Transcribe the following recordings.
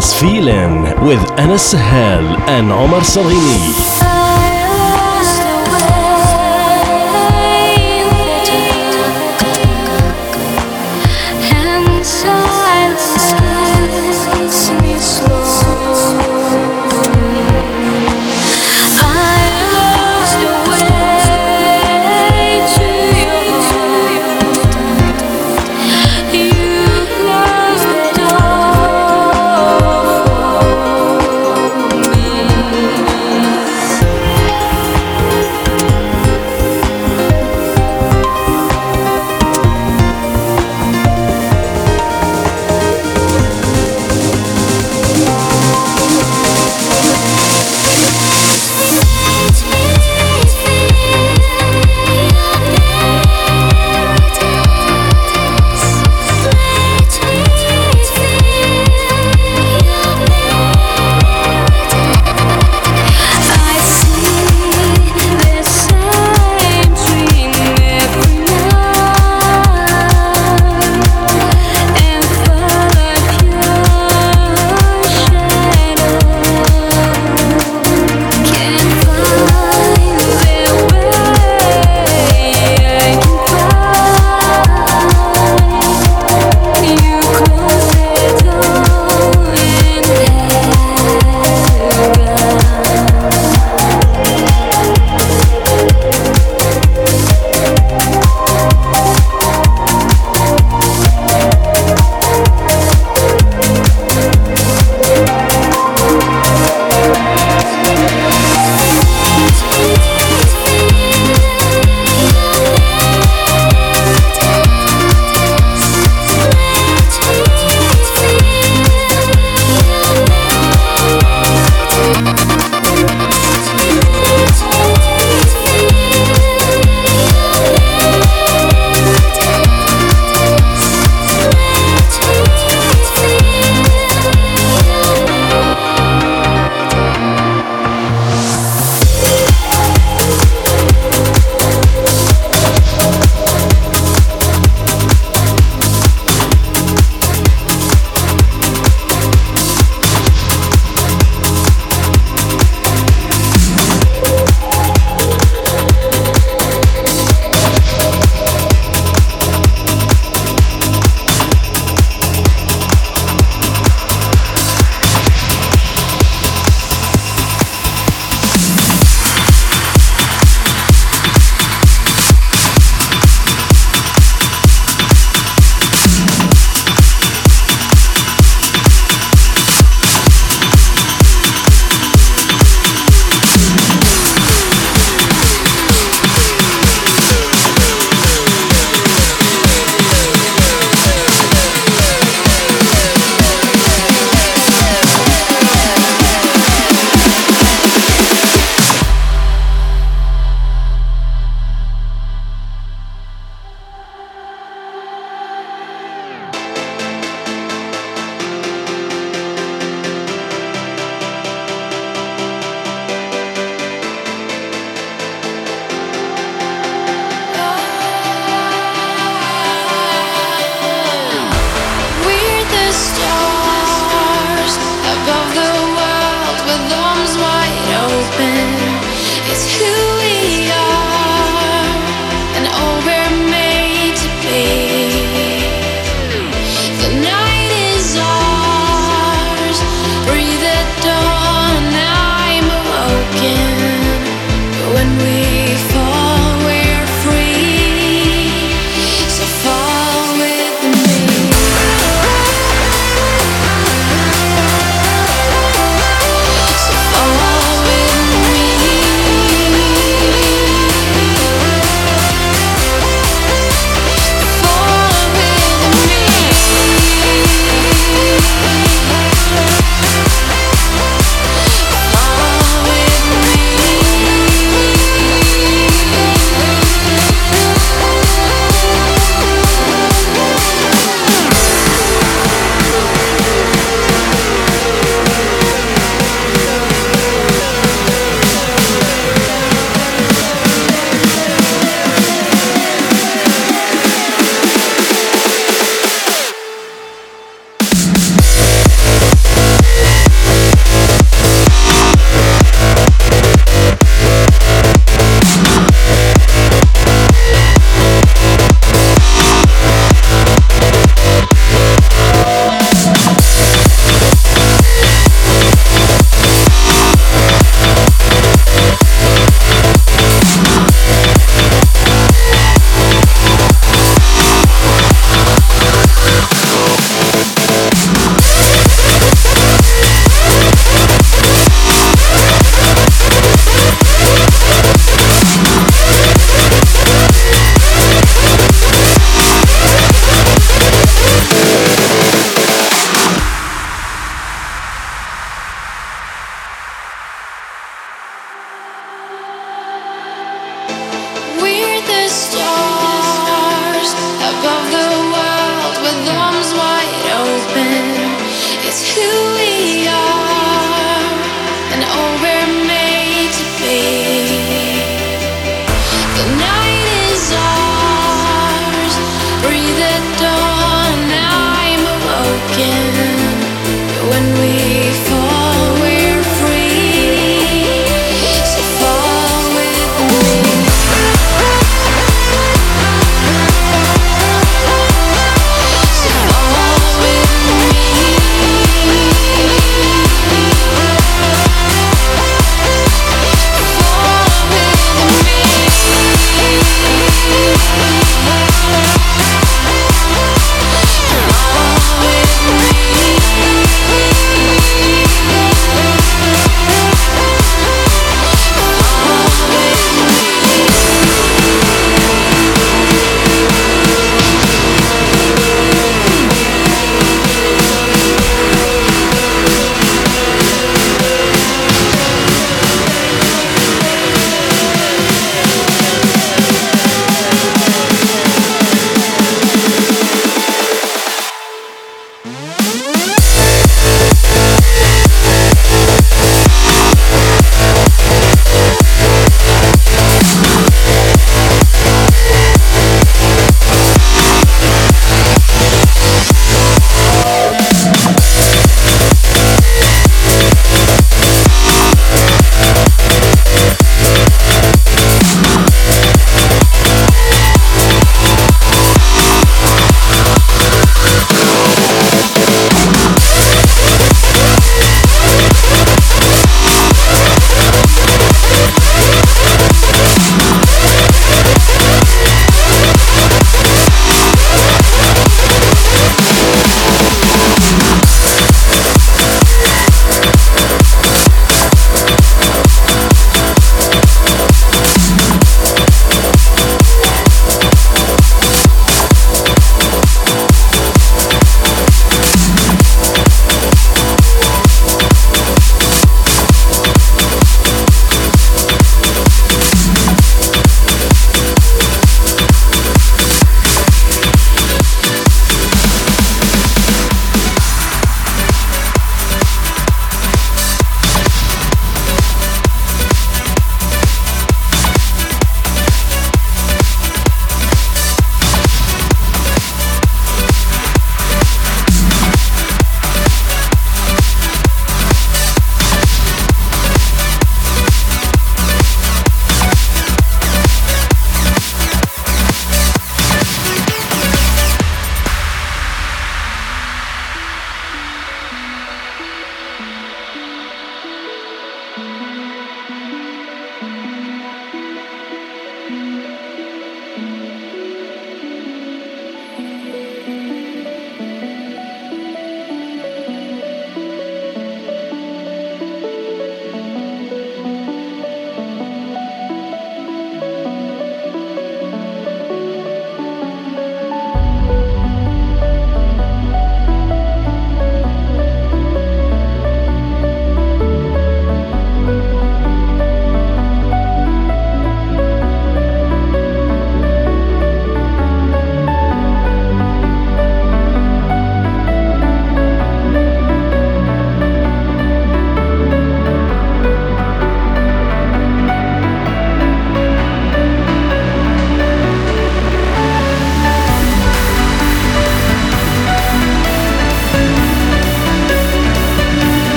feeling with Anas Sahel and Omar Salini.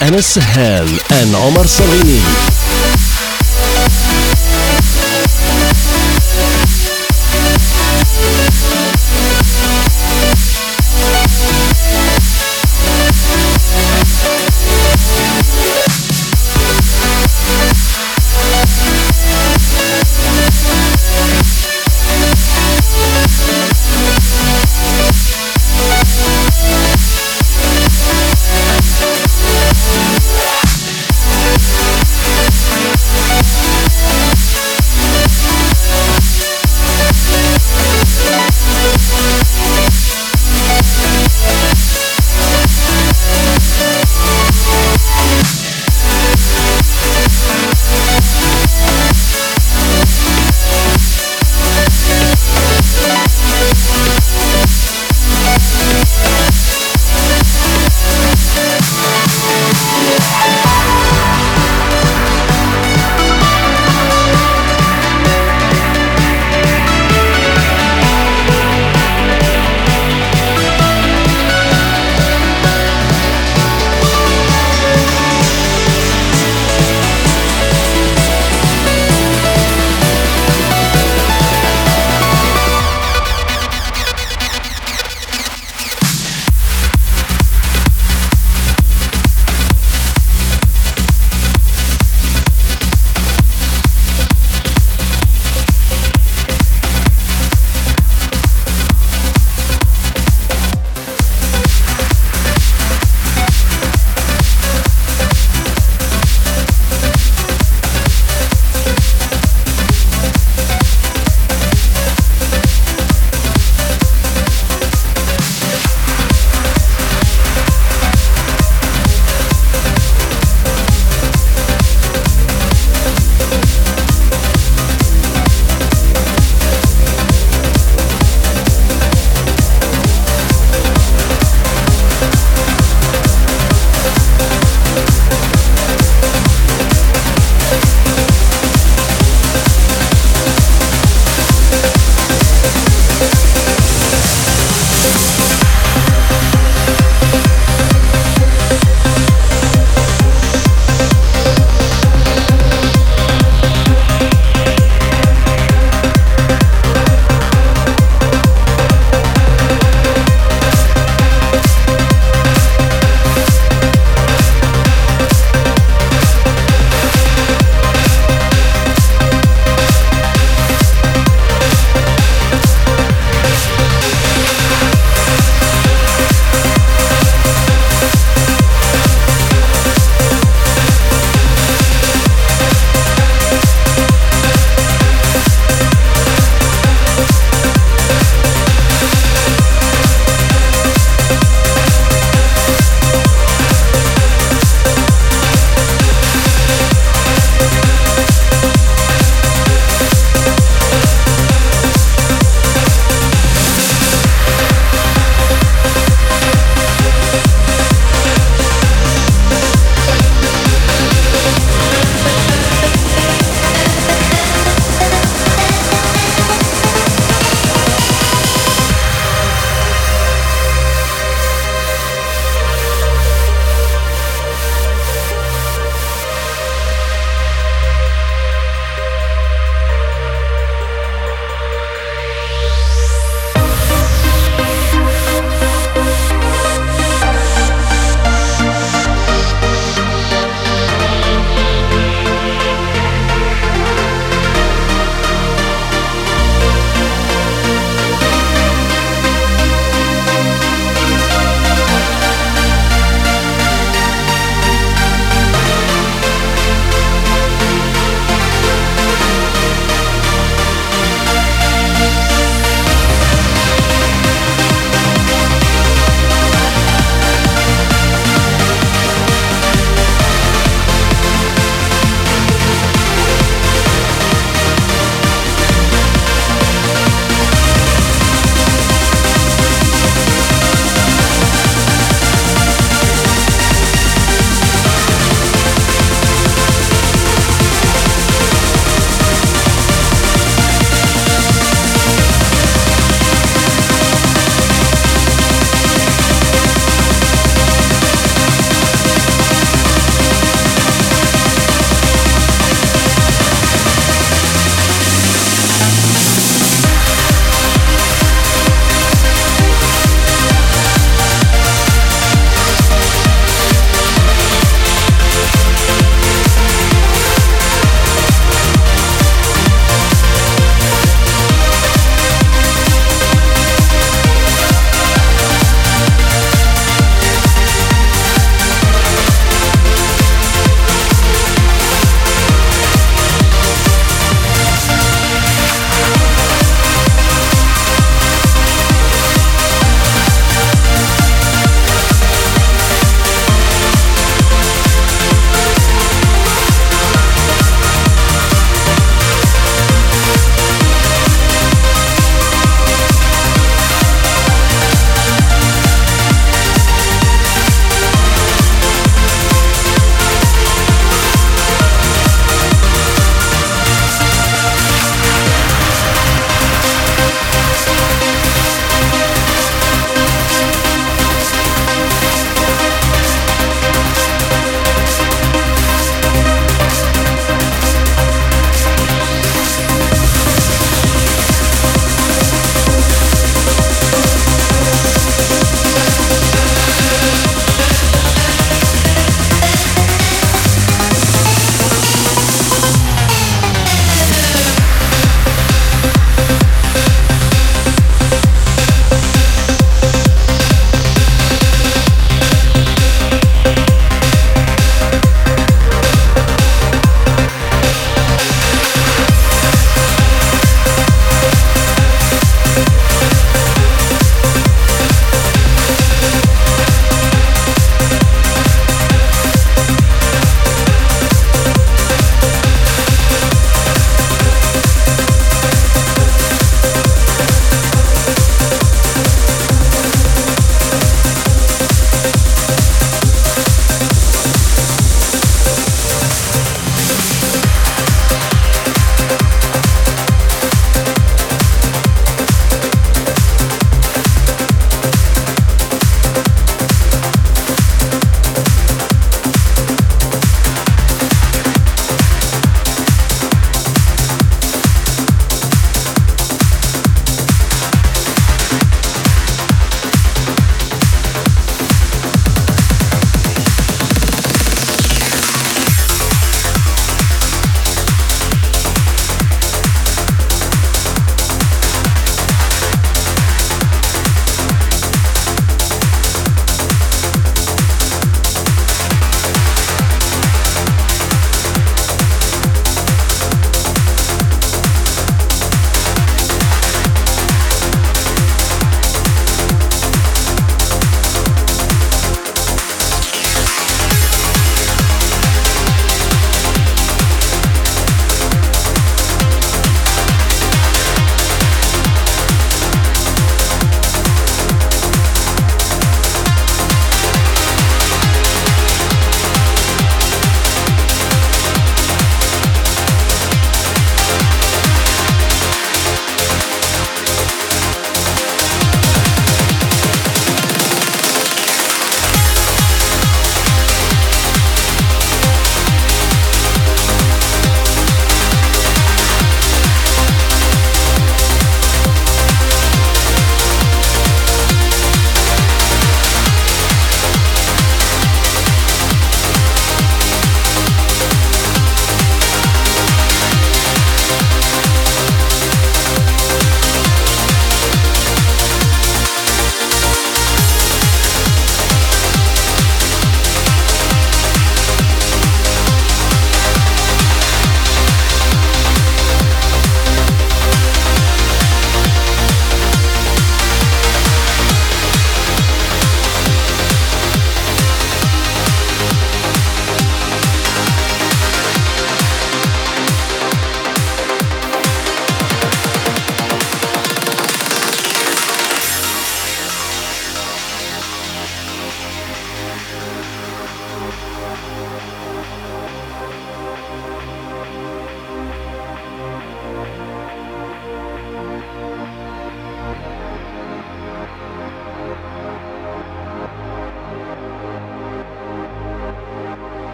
With Anas Sahel and Omar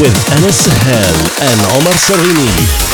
with Anas Sahel and Omar Sarini.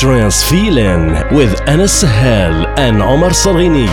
Trance Feeling with Anas Sahel and Omar Salini.